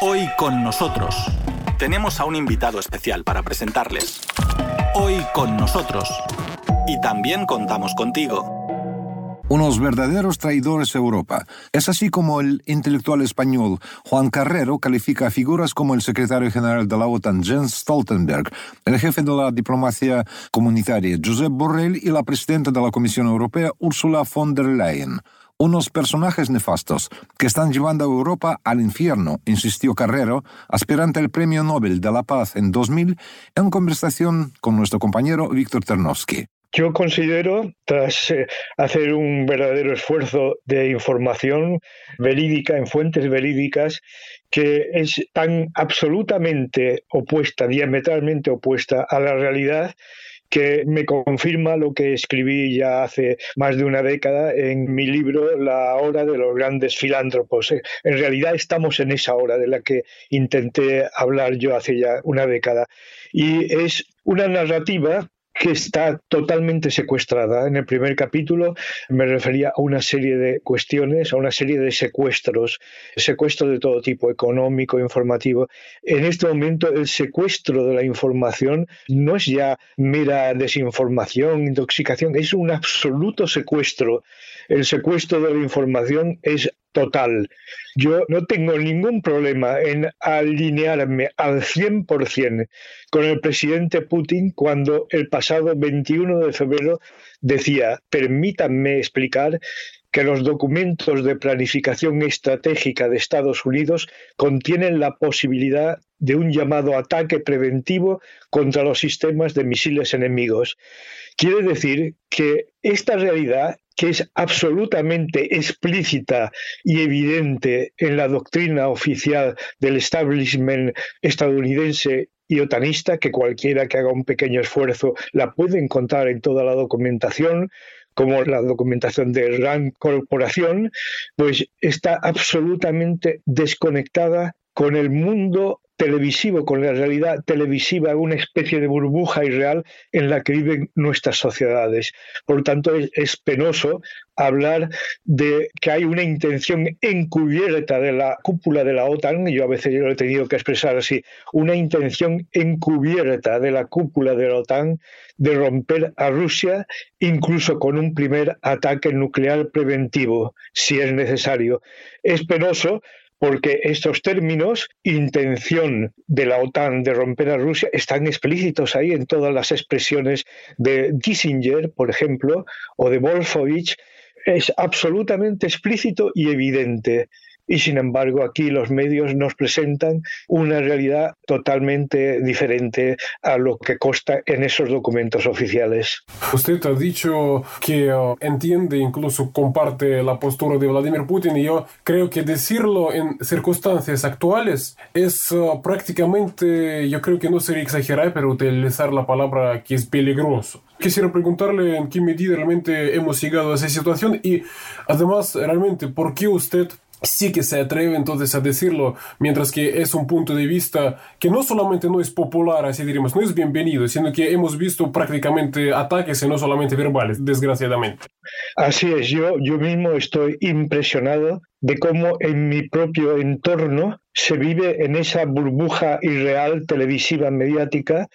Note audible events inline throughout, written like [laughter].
Hoy con nosotros tenemos a un invitado especial para presentarles. Hoy con nosotros. Y también contamos contigo unos verdaderos traidores a Europa. Es así como el intelectual español Juan Carrero califica a figuras como el secretario general de la OTAN Jens Stoltenberg, el jefe de la diplomacia comunitaria Josep Borrell y la presidenta de la Comisión Europea Ursula von der Leyen unos personajes nefastos que están llevando a Europa al infierno, insistió Carrero, aspirante al Premio Nobel de la Paz en 2000, en conversación con nuestro compañero Víctor Ternovsky. Yo considero, tras eh, hacer un verdadero esfuerzo de información verídica, en fuentes verídicas, que es tan absolutamente opuesta, diametralmente opuesta a la realidad, que me confirma lo que escribí ya hace más de una década en mi libro La hora de los grandes filántropos. En realidad estamos en esa hora de la que intenté hablar yo hace ya una década. Y es una narrativa que está totalmente secuestrada. En el primer capítulo me refería a una serie de cuestiones, a una serie de secuestros, secuestros de todo tipo, económico, informativo. En este momento el secuestro de la información no es ya mera desinformación, intoxicación, es un absoluto secuestro. El secuestro de la información es total. Yo no tengo ningún problema en alinearme al 100% con el presidente Putin cuando el pasado 21 de febrero decía, permítanme explicar que los documentos de planificación estratégica de Estados Unidos contienen la posibilidad de un llamado ataque preventivo contra los sistemas de misiles enemigos. Quiere decir que esta realidad que es absolutamente explícita y evidente en la doctrina oficial del establishment estadounidense y otanista, que cualquiera que haga un pequeño esfuerzo la puede encontrar en toda la documentación, como la documentación de RAND Corporación, pues está absolutamente desconectada con el mundo televisivo, con la realidad televisiva, una especie de burbuja irreal en la que viven nuestras sociedades. Por tanto, es, penoso hablar de que hay una intención encubierta de la cúpula de la OTAN, y yo a veces lo he tenido que expresar así, una intención encubierta de la cúpula de la OTAN de romper a Rusia, incluso con un primer ataque nuclear preventivo, si es necesario. Es penoso porque estos términos, intención de la OTAN de romper a Rusia, están explícitos ahí en todas las expresiones de Kissinger, por ejemplo, o de Wolfowitz, es absolutamente explícito y evidente y sin embargo aquí los medios nos presentan una realidad totalmente diferente a lo que consta en esos documentos oficiales. Usted ha dicho que uh, entiende, incluso comparte la postura de Vladimir Putin y yo creo que decirlo en circunstancias actuales es uh, prácticamente, yo creo que no sería exagerar, pero utilizar la palabra que es peligroso. Quisiera preguntarle en qué medida realmente hemos llegado a esa situación y además realmente por qué usted sí que se atreve entonces a decirlo, mientras que es un punto de vista que no solamente no es popular, así diríamos, no es bienvenido, sino que hemos visto prácticamente ataques y no solamente verbales, desgraciadamente. Así es, yo, yo mismo estoy impresionado de cómo en mi propio entorno se vive en esa burbuja irreal televisiva mediática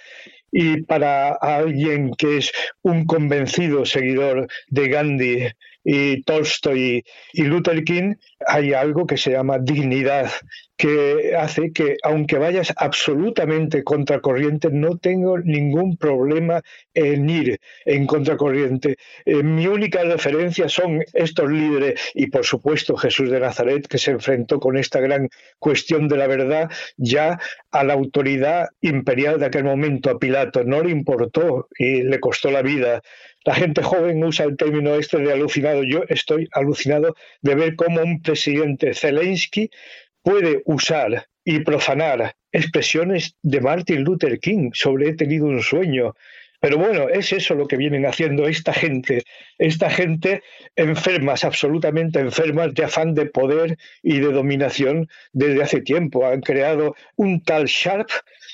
y para alguien que es un convencido seguidor de Gandhi y Tolstoy y Luther King, hay algo que se llama dignidad, que hace que, aunque vayas absolutamente contracorriente, no tengo ningún problema en ir en contracorriente. Eh, mi única referencia son estos líderes y, por supuesto, Jesús de Nazaret, que se enfrentó con esta gran cuestión de la verdad ya a la autoridad imperial de aquel momento, a Pilato. No le importó y le costó la vida la gente joven usa el término este de alucinado. Yo estoy alucinado de ver cómo un presidente Zelensky puede usar y profanar expresiones de Martin Luther King sobre he tenido un sueño. Pero bueno, es eso lo que vienen haciendo esta gente, esta gente enfermas, absolutamente enfermas de afán de poder y de dominación desde hace tiempo. Han creado un tal Sharp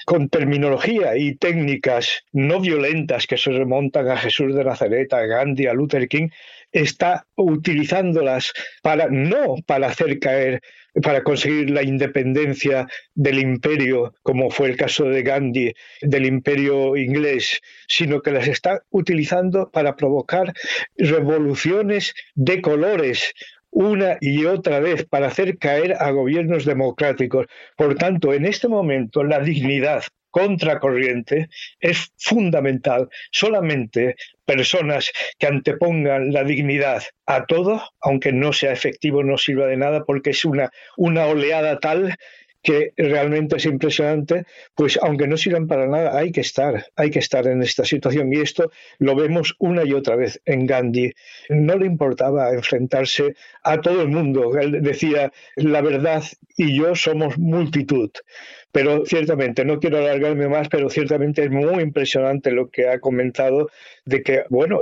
con terminología y técnicas no violentas que se remontan a Jesús de Nazaret, a Gandhi, a Luther King, está utilizándolas para no para hacer caer para conseguir la independencia del imperio, como fue el caso de Gandhi, del imperio inglés, sino que las está utilizando para provocar revoluciones de colores, una y otra vez para hacer caer a gobiernos democráticos. Por tanto, en este momento la dignidad contracorriente es fundamental. Solamente personas que antepongan la dignidad a todo, aunque no sea efectivo, no sirva de nada porque es una, una oleada tal que realmente es impresionante, pues aunque no sirvan para nada, hay que estar, hay que estar en esta situación. Y esto lo vemos una y otra vez en Gandhi. No le importaba enfrentarse a todo el mundo. Él decía, la verdad y yo somos multitud. Pero ciertamente, no quiero alargarme más, pero ciertamente es muy impresionante lo que ha comentado de que, bueno,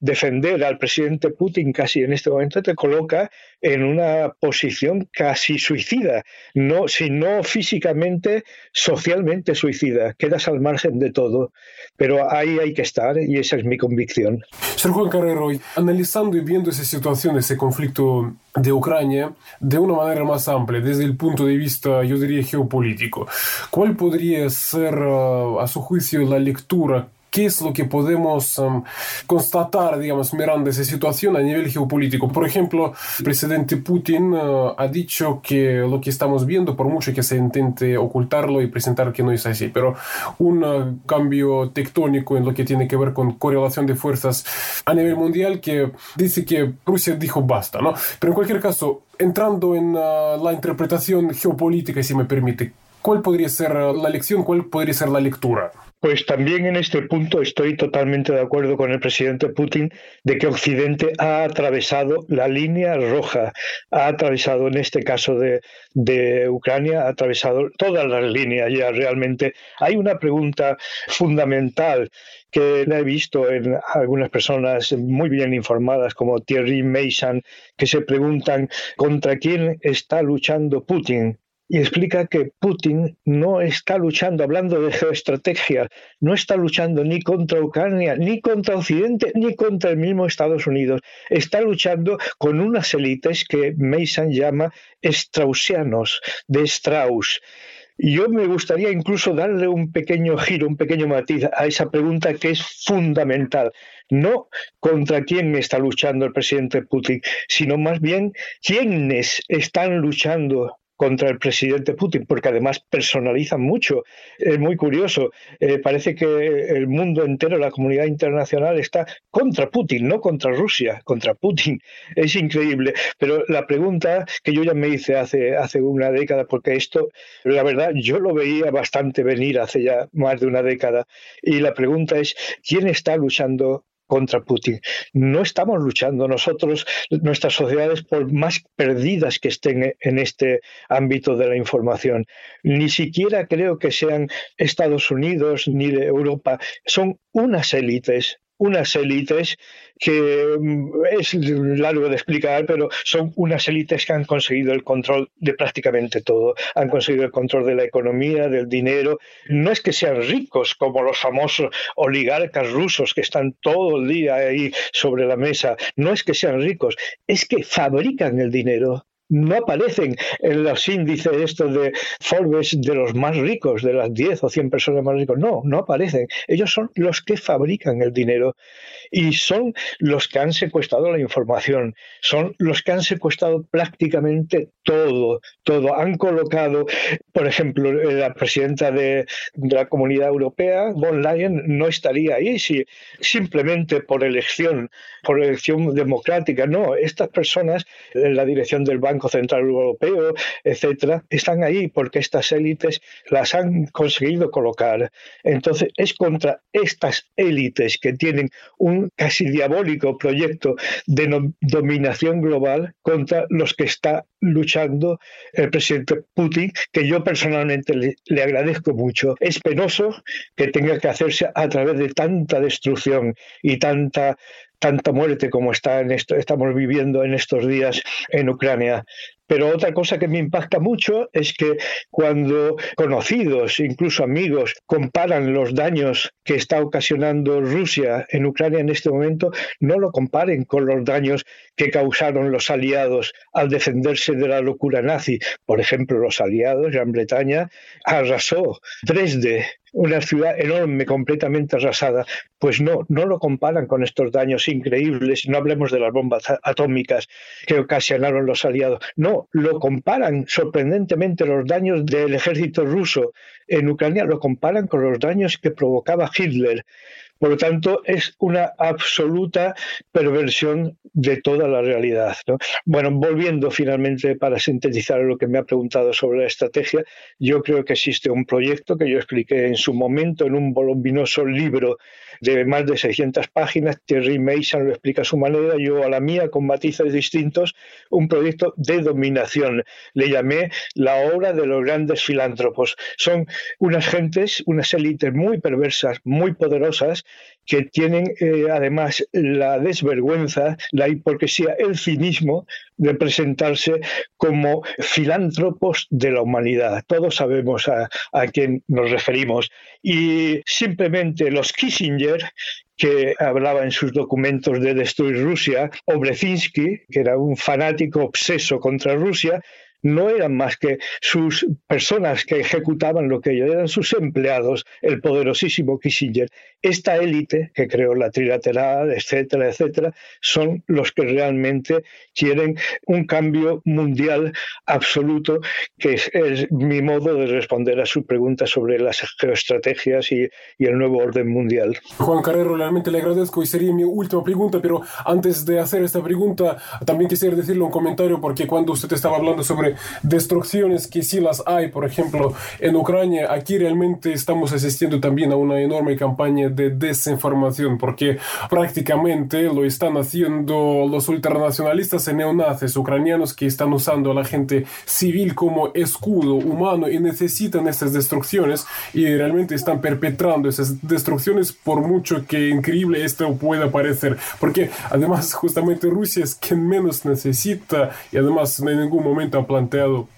defender al presidente Putin casi en este momento te coloca en una posición casi suicida, no, si no físicamente, socialmente suicida. Quedas al margen de todo, pero ahí hay que estar y esa es mi convicción. Ser Juan Carrero, analizando y viendo esa situación, ese conflicto de Ucrania de una manera más amplia, desde el punto de vista, yo diría, geopolítico. ¿Cuál podría ser, uh, a su juicio, la lectura ¿Qué es lo que podemos um, constatar, digamos, mirando esa situación a nivel geopolítico? Por ejemplo, el presidente Putin uh, ha dicho que lo que estamos viendo, por mucho que se intente ocultarlo y presentar que no es así, pero un uh, cambio tectónico en lo que tiene que ver con correlación de fuerzas a nivel mundial que dice que Rusia dijo basta, ¿no? Pero en cualquier caso, entrando en uh, la interpretación geopolítica, si me permite, ¿cuál podría ser la lección, cuál podría ser la lectura? Pues también en este punto estoy totalmente de acuerdo con el presidente Putin de que Occidente ha atravesado la línea roja, ha atravesado en este caso de, Ucrania, ha atravesado todas las líneas ya realmente. Hay una pregunta fundamental que he visto en algunas personas muy bien informadas como Thierry Mason, que se preguntan contra quién está luchando Putin y explica que Putin no está luchando, hablando de geoestrategia, no está luchando ni contra Ucrania, ni contra Occidente, ni contra el mismo Estados Unidos. Está luchando con unas élites que Mason llama straussianos, de Strauss. Yo me gustaría incluso darle un pequeño giro, un pequeño matiz a esa pregunta que es fundamental. No contra quién está luchando el presidente Putin, sino más bien quiénes están luchando contra el presidente Putin, porque además personalizan mucho. Es muy curioso. Eh, parece que el mundo entero, la comunidad internacional está contra Putin, no contra Rusia, contra Putin. [laughs] Es increíble. Pero la pregunta que yo ya me hice hace, hace una década, porque esto, la verdad, yo lo veía bastante venir hace ya más de una década. Y la pregunta es, ¿quién está luchando contra Putin. No estamos luchando nosotros, nuestras sociedades, por más perdidas que estén en este ámbito de la información. Ni siquiera creo que sean Estados Unidos ni Europa. Son unas élites unas élites que mm, es largo de explicar, pero son unas élites que han conseguido el control de prácticamente todo. Han conseguido el control de la economía, del dinero. No es que sean ricos como los famosos oligarcas rusos que están todo el día ahí sobre la mesa. No es que sean ricos, es que fabrican el dinero no aparecen en los índices estos de Forbes de los más ricos, de las 10 o 100 personas más ricos. No, no aparecen. Ellos son los que fabrican el dinero y son los que han secuestrado la información, son los que han secuestrado prácticamente todo, todo. Han colocado, por ejemplo, la presidenta de, la Comunidad Europea, von Leyen, no estaría ahí si simplemente por elección, por elección democrática. No, estas personas en la dirección del Banco Central Europeo, etcétera, están ahí porque estas élites las han conseguido colocar. Entonces, es contra estas élites que tienen un casi diabólico proyecto de dominación global contra los que está luchando el presidente Putin, que yo personalmente le, agradezco mucho. Es penoso que tenga que hacerse a través de tanta destrucción y tanta tanta muerte como está en esto, estamos viviendo en estos días en Ucrania. Pero otra cosa que me impacta mucho es que cuando conocidos, incluso amigos, comparan los daños que está ocasionando Rusia en Ucrania en este momento, no lo comparen con los daños que causaron los aliados al defenderse de la locura nazi. Por ejemplo, los aliados, Gran Bretaña, arrasó Dresde una ciudad enorme, completamente arrasada. Pues no, no lo comparan con estos daños increíbles, no hablemos de las bombas atómicas que ocasionaron los aliados, no, lo comparan sorprendentemente los daños del ejército ruso en Ucrania, lo comparan con los daños que provocaba Hitler. Por lo tanto, es una absoluta perversión de toda la realidad. Bueno, volviendo finalmente para sintetizar lo que me ha preguntado sobre la estrategia, yo creo que existe un proyecto que yo expliqué en su momento en un voluminoso libro de más de 600 páginas. Thierry Mason lo explica a su manera, yo a la mía con matices distintos, un proyecto de dominación. Le llamé la obra de los grandes filántropos. Son unas gentes, unas élites muy perversas, muy poderosas, que tienen eh, además la desvergüenza, la hipocresía, el cinismo de presentarse como filántropos de la humanidad. Todos sabemos a, a quién nos referimos. Y simplemente los Kissinger, que hablaba en sus documentos de destruir Rusia, o Brezinski, que era un fanático obseso contra Rusia, no eran más que sus personas que ejecutaban lo que ellos eran sus empleados, el poderosísimo Kissinger. Esta élite que creó la trilateral, etcétera, etcétera, son los que realmente quieren un cambio mundial absoluto, que es, mi modo de responder a su pregunta sobre las geoestrategias y, y el nuevo orden mundial. Juan Carrero, realmente le agradezco y sería mi última pregunta, pero antes de hacer esta pregunta, también quisiera decirle un comentario porque cuando usted estaba hablando sobre destrucciones que sí las hay, por ejemplo, en Ucrania, aquí realmente estamos asistiendo también a una enorme campaña de desinformación, porque prácticamente lo están haciendo los ultranacionalistas y neonazis ucranianos que están usando a la gente civil como escudo humano y necesitan estas destrucciones y realmente están perpetrando esas destrucciones por mucho que increíble esto pueda parecer, porque además [laughs] justamente Rusia es quien menos necesita y además en ningún momento ha planteado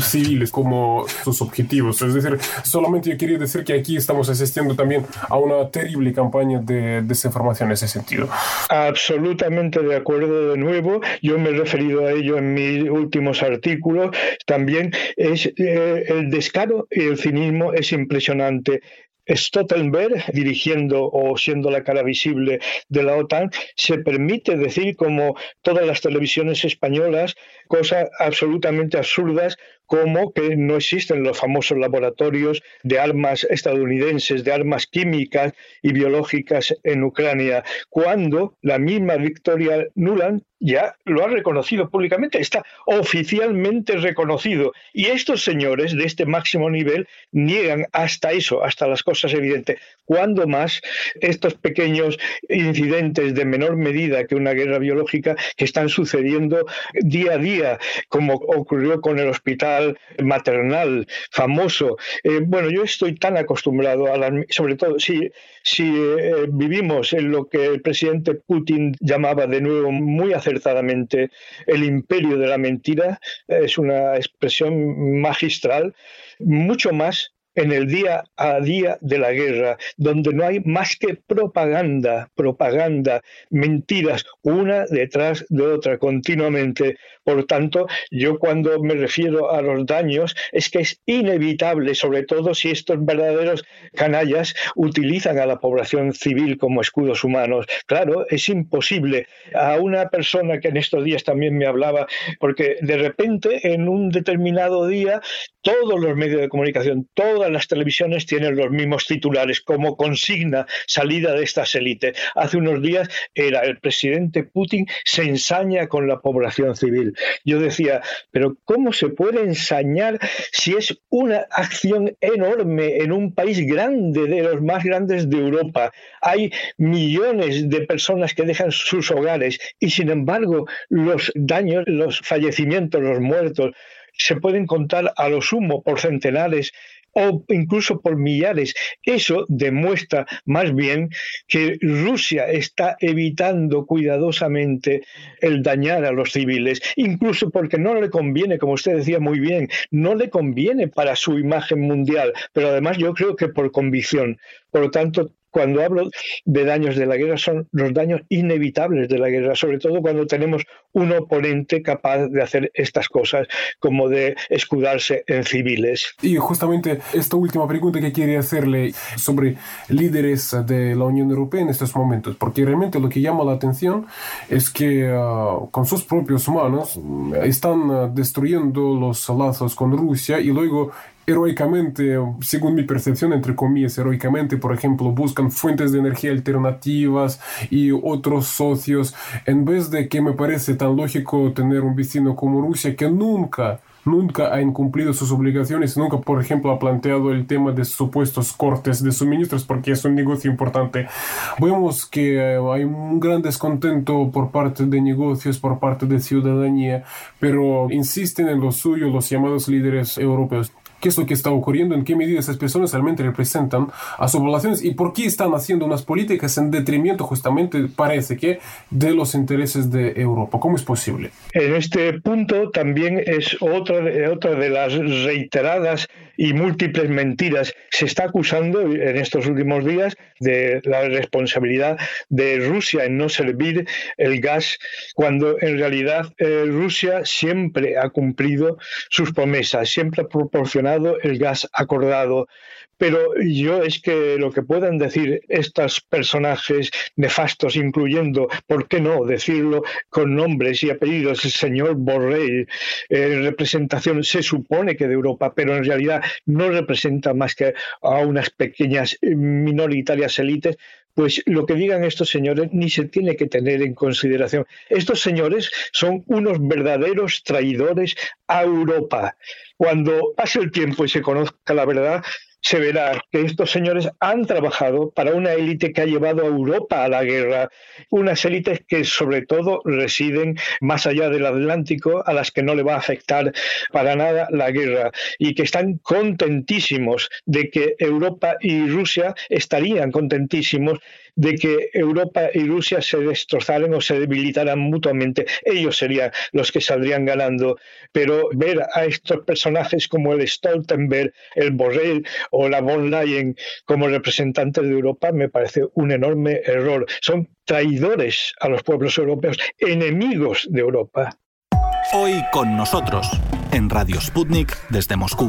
civiles como sus objetivos. Es decir, solamente yo quería decir que aquí estamos asistiendo también a una terrible campaña de desinformación en ese sentido. Absolutamente de acuerdo de nuevo. Yo me he referido a ello en mis últimos artículos. También es eh, el descaro y el cinismo es impresionante. Stoltenberg, dirigiendo o siendo la cara visible de la OTAN, se permite decir, como todas las televisiones españolas, cosas absolutamente absurdas como que no existen los famosos laboratorios de armas estadounidenses, de armas químicas y biológicas en Ucrania, cuando la misma Victoria Nuland ya lo ha reconocido públicamente, está oficialmente reconocido. Y estos señores de este máximo nivel niegan hasta eso, hasta las cosas evidentes. Cuando más estos pequeños incidentes de menor medida que una guerra biológica que están sucediendo día a día, como ocurrió con el hospital maternal famoso. Eh, bueno, yo estoy tan acostumbrado a sobre todo si, si eh, vivimos en lo que el presidente Putin llamaba de nuevo muy acertadamente el imperio de la mentira, es una expresión magistral, mucho más en el día a día de la guerra, donde no hay más que propaganda, propaganda, mentiras, una detrás de otra continuamente. Por tanto, yo cuando me refiero a los daños es que es inevitable, sobre todo si estos verdaderos canallas utilizan a la población civil como escudos humanos. Claro, es imposible. A una persona que en estos días también me hablaba, porque de repente en un determinado día todos los medios de comunicación, todas las televisiones tienen los mismos titulares como consigna salida de estas élites. Hace unos días era el presidente Putin se ensaña con la población civil. Yo decía, pero ¿cómo se puede ensañar si es una acción enorme en un país grande, de los más grandes de Europa? Hay millones de personas que dejan sus hogares y sin embargo los daños, los fallecimientos, los muertos, se pueden contar a lo sumo por centenares o incluso por millares. Eso demuestra más bien que Rusia está evitando cuidadosamente el dañar a los civiles, incluso porque no le conviene, como usted decía muy bien, no le conviene para su imagen mundial, pero además yo creo que por convicción. Por lo tanto, cuando hablo de daños de la guerra son los daños inevitables de la guerra, sobre todo cuando tenemos un oponente capaz de hacer estas cosas, como de escudarse en civiles. Y justamente esta última pregunta que quería hacerle sobre líderes de la Unión Europea en estos momentos, porque realmente lo que llama la atención es que ah, con sus propios manos están ah, destruyendo los lazos con Rusia y luego heroicamente, según mi percepción, entre comillas, heroicamente, por ejemplo, buscan fuentes de energía alternativas y otros socios, en vez de que me parece tan lógico tener un vecino como Rusia que nunca nunca ha incumplido sus obligaciones, nunca, por ejemplo, ha planteado el tema de supuestos cortes de suministros porque es un negocio importante. Vemos que eh, hay un gran descontento por parte de negocios, por parte de ciudadanía, pero insisten en lo suyo los llamados líderes europeos qué es lo que está ocurriendo, en qué medida esas personas realmente representan a sus poblaciones y por qué están haciendo unas políticas en detrimento justamente, parece que, de los intereses de Europa. ¿Cómo es posible? En este punto también es otra otra de las reiteradas y múltiples mentiras. Se está acusando en estos últimos días de la responsabilidad de Rusia en no servir el gas, cuando en realidad eh, Rusia siempre ha cumplido sus promesas, siempre ha proporcionado el gas acordado. Pero yo es que lo que puedan decir estos personajes nefastos, incluyendo, ¿por qué no decirlo con nombres y apellidos? El señor Borrell, en representación, se supone que de Europa, pero en realidad no representa más que a unas pequeñas minoritarias élites, pues lo que digan estos señores ni se tiene que tener en consideración. Estos señores son unos verdaderos traidores a Europa. Cuando pase el tiempo y se conozca la verdad, se verá que estos señores han trabajado para una élite que ha llevado a Europa a la guerra, unas élites que sobre todo residen más allá del Atlántico, a las que no le va a afectar para nada la guerra y que están contentísimos de que Europa y Rusia estarían contentísimos de que Europa y Rusia se destrozaran o se debilitaran mutuamente. Ellos serían los que saldrían ganando. Pero ver a estos personajes como el Stoltenberg, el Borrell o la von Leyen como representantes de Europa me parece un enorme error. Son traidores a los pueblos europeos, enemigos de Europa. Hoy con nosotros, en Radio Sputnik desde Moscú.